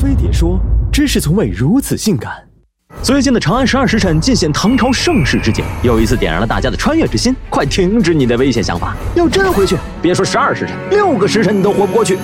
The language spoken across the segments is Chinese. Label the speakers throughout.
Speaker 1: 飞碟说：“知识从未如此性感。”最近的《长安十二时辰》尽显唐朝盛世之景，又一次点燃了大家的穿越之心。快停止你的危险想法！要真回去，别说十二时辰，六个时辰你都活不过去。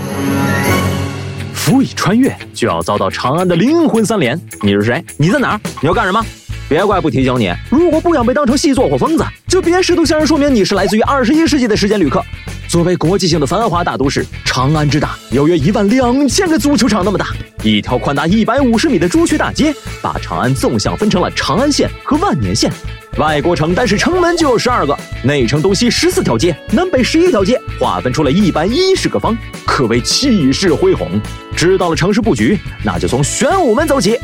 Speaker 1: 辅以穿越，就要遭到长安的灵魂三连。你是谁？你在哪儿？你要干什么？别怪不提醒你，如果不想被当成细作或疯子，就别试图向人说明你是来自于二十一世纪的时间旅客。作为国际性的繁华大都市，长安之大有约一万两千个足球场那么大。一条宽达一百五十米的朱雀大街，把长安纵向分成了长安县和万年县。外国城单是城门就有十二个，内城东西十四条街，南北十一条街，划分出了一百一十个方，可谓气势恢宏。知道了城市布局，那就从玄武门走起。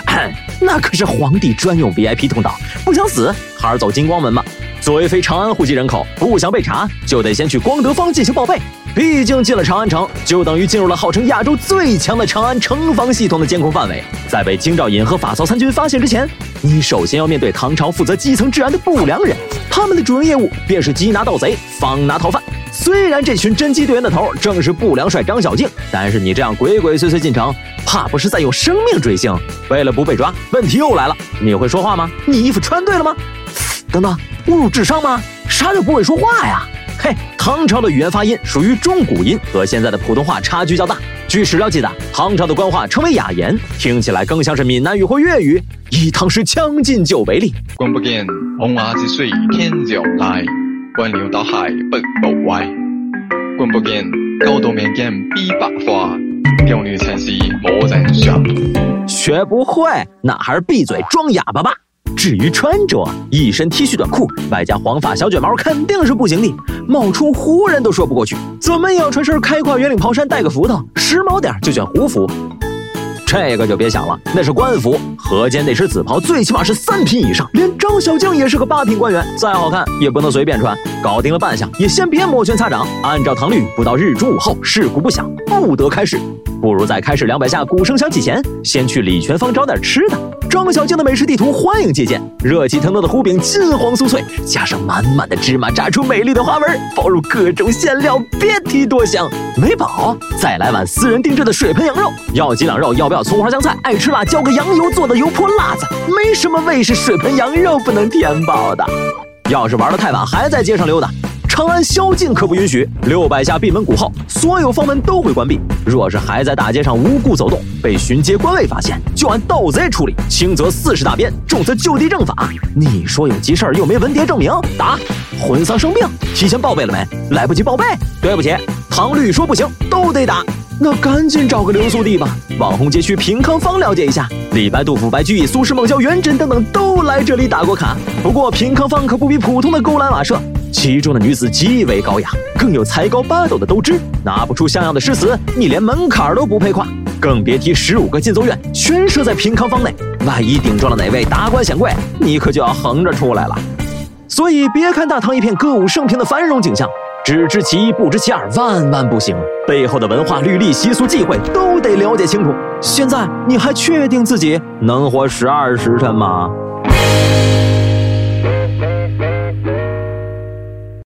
Speaker 1: 那可是皇帝专用 VIP 通道，不想死还是走金光门吧。作为非长安户籍人口，不想被查，就得先去光德坊进行报备。毕竟进了长安城，就等于进入了号称亚洲最强的长安城防系统的监控范围。在被京兆尹和法曹参军发现之前，你首先要面对唐朝负责基层治安的不良人，他们的主营业务便是缉拿盗贼，放拿逃犯。虽然这群侦缉队员的头正是不良帅张小敬，但是你这样鬼鬼祟祟进城，怕不是在用生命追星？为了不被抓，问题又来了，你会说话吗？你衣服穿对了吗？等等，侮辱智商吗？啥叫不会说话呀？嘿，唐朝的语言发音属于中古音，和现在的普通话差距较大。据史料记载，唐朝的官话称为雅言，听起来更像是闽南语或粤语。以唐诗《将进酒》为例，
Speaker 2: 君不见红瓦之水天上来。官僚到海不不歪，君不见高度面见比白花，雕女城市没人想。
Speaker 1: 学不会，那还是闭嘴装哑巴吧。至于穿着，一身 T 恤短裤，外加黄发小卷毛，肯定是不行的。冒充胡人都说不过去，怎么也要穿身开胯圆领袍衫，带个福头，时髦点就选胡服。这个就别想了，那是官服，河间得是紫袍，最起码是三品以上。连张小静也是个八品官员，再好看也不能随便穿。搞定了扮相，也先别摩拳擦掌。按照唐律，不到日中午后，事故不响，不得开市。不如在开始两百下鼓声响起前，先去礼泉坊找点吃的。张小静的美食地图欢迎借鉴，热气腾腾的糊饼金黄酥脆，加上满满的芝麻炸出美丽的花纹，包入各种馅料，别提多香。没饱，再来碗私人定制的水盆羊肉。要几两肉？要不要葱花香菜？爱吃辣，浇个羊油做的油泼辣子。没什么胃是水盆羊肉不能填饱的。要是玩的太晚，还在街上溜达。长安宵禁可不允许。六百下闭门鼓后，所有房门都会关闭。若是还在大街上无故走动，被巡街官卫发现，就按盗贼处理，轻则四十大鞭，重则就地正法。你说有急事儿又没文牒证明，打！婚丧生病，提前报备了没？来不及报备，对不起，唐律说不行，都得打。那赶紧找个留宿地吧。网红街区平康坊了解一下，李白、杜甫、白居易、苏轼、孟郊、元稹等等都来这里打过卡。不过平康坊可不比普通的勾栏瓦舍。其中的女子极为高雅，更有才高八斗的斗志，拿不出像样的诗词，你连门槛都不配跨，更别提十五个进奏院全设在平康坊内，万一顶撞了哪位达官显贵，你可就要横着出来了。所以别看大唐一片歌舞升平的繁荣景象，只知其一不知其二，万万不行。背后的文化、律例、习俗、忌讳都得了解清楚。现在你还确定自己能活十二时辰吗？